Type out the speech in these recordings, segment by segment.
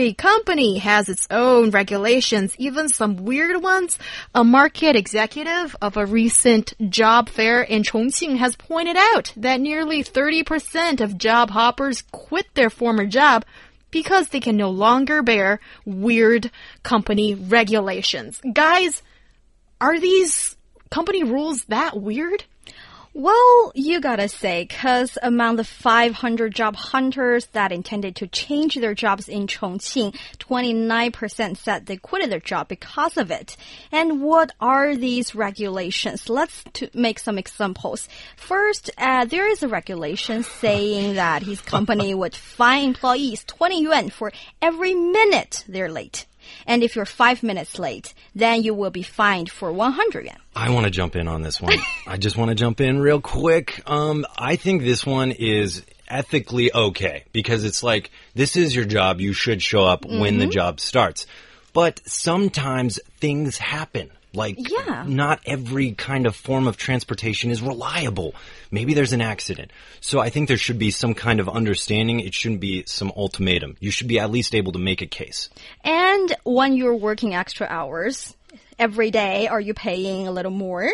Every company has its own regulations, even some weird ones. A market executive of a recent job fair in Chongqing has pointed out that nearly 30% of job hoppers quit their former job because they can no longer bear weird company regulations. Guys, are these company rules that weird? Well, you gotta say, cause among the 500 job hunters that intended to change their jobs in Chongqing, 29% said they quitted their job because of it. And what are these regulations? Let's make some examples. First, uh, there is a regulation saying that his company would fine employees 20 yuan for every minute they're late. And if you're five minutes late, then you will be fined for 100 yuan. I want to jump in on this one. I just want to jump in real quick. Um, I think this one is ethically okay because it's like, this is your job. You should show up mm -hmm. when the mm-hmm. job starts. But sometimes things happen. Like, yeah. not every kind of form of transportation is reliable. Maybe there's an accident. So I think there should be some kind of understanding. It shouldn't be some ultimatum. You should be at least able to make a case. And when you're working extra hours, every day are you paying a little more?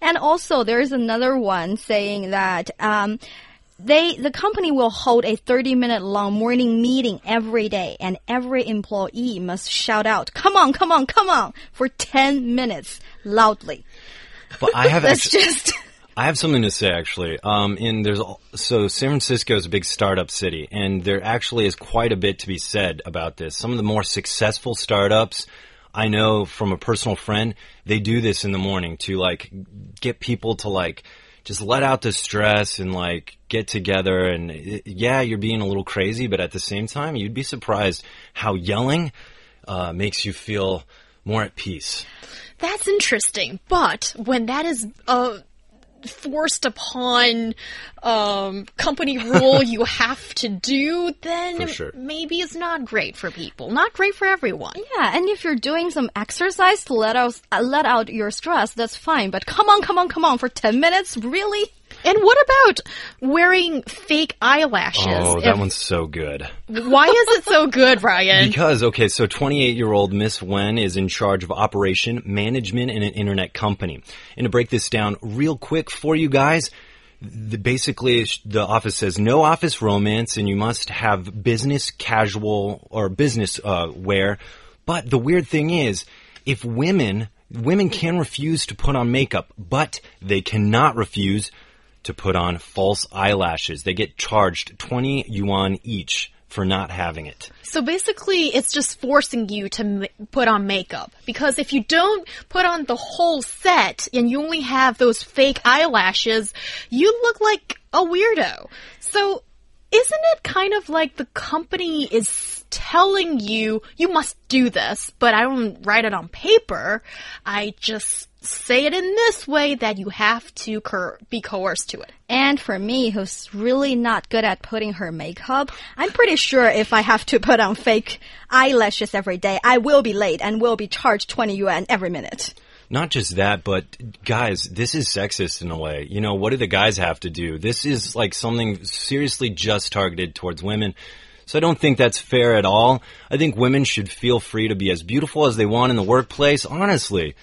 And also, there's another one saying that, um, they the company will hold a 30 minute long morning meeting every day and every employee must shout out come on come on come on for 10 minutes loudly but i have that's just I have something to say actually. Um, in there's so San Francisco is a big startup city, and there actually is quite a bit to be said about this. Some of the more successful startups I know from a personal friend, they do this in the morning to like get people to like just let out the stress and like get together and yeah, you're being a little crazy, but at the same time, you'd be surprised how yelling uh, makes you feel more at peace. That's interesting, but when that is uh, forced upon um, company rule you have to do, then sure. maybe it's not great for people. Not great for everyone. Yeah, and if you're doing some exercise to let out uh, let out your stress, that's fine. But come on, come on, come on for ten minutes, really? And what about wearing fake eyelashes? Oh, that if, one's so good. Why is it so good, Ryan? Because, okay, so 28 year old Miss Wen is in charge of operation management in an internet company. And to break this down real quick for you guys, the, basically the office says no office romance and you must have business casual or business uh, wear. But the weird thing is, if women women can refuse to put on makeup, but they cannot refuse to put on false eyelashes. They get charged 20 yuan each for not having it. So basically, it's just forcing you to put on makeup. Because if you don't put on the whole set and you only have those fake eyelashes, you look like a weirdo. So isn't it kind of like the company is telling you, you must do this, but I don't write it on paper. I just say it in this way that you have to be coerced to it. And for me, who's really not good at putting her makeup, I'm pretty sure if I have to put on fake eyelashes every day, I will be late and will be charged 20 yuan every minute. Not just that, but guys, this is sexist in a way. You know, what do the guys have to do? This is like something seriously just targeted towards women. So I don't think that's fair at all. I think women should feel free to be as beautiful as they want in the workplace, honestly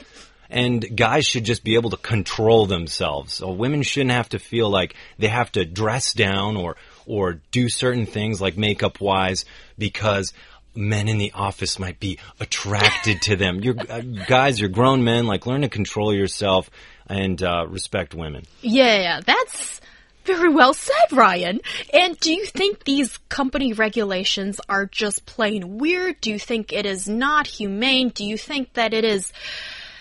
and guys should just be able to control themselves. So women shouldn't have to feel like they have to dress down or or do certain things like makeup wise because men in the office might be attracted to them. You're uh, guys, you're grown men. Like learn to control yourself and uh, respect women. Yeah, yeah, that's very well said, Ryan. And do you think these company regulations are just plain weird? Do you think it is not humane? Do you think that it is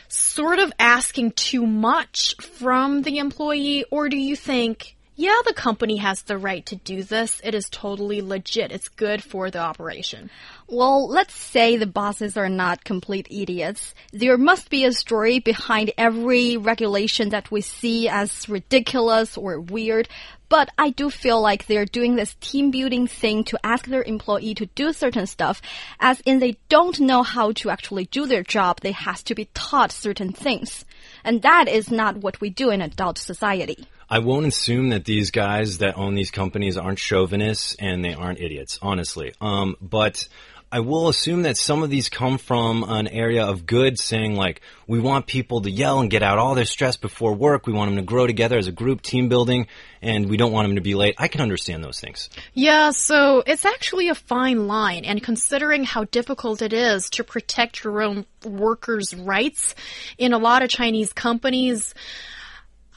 sort of asking too much from the employee? Or do you think, yeah, the company has the right to do this. It is totally legit. It's good for the operation. Well, let's say the bosses are not complete idiots. There must be a story behind every regulation that we see as ridiculous or weird. But I do feel like they're doing this team building thing to ask their employee to do certain stuff, as in they don't know how to actually do their job. They have to be taught certain things. And that is not what we do in adult society. I won't assume that these guys that own these companies aren't chauvinists and they aren't idiots, honestly. Um, but I will assume that some of these come from an area of good, saying like, we want people to yell and get out all their stress before work. We want them to grow together as a group, team building, and we don't want them to be late. I can understand those things. Yeah, so it's actually a fine line, and considering how difficult it is to protect your own workers' rights in a lot of Chinese companies,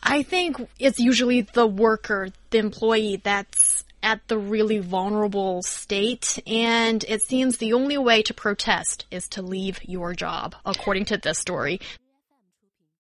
I think it's usually the worker, the employee that's at the really vulnerable state, and it seems the only way to protest is to leave your job, according to this story.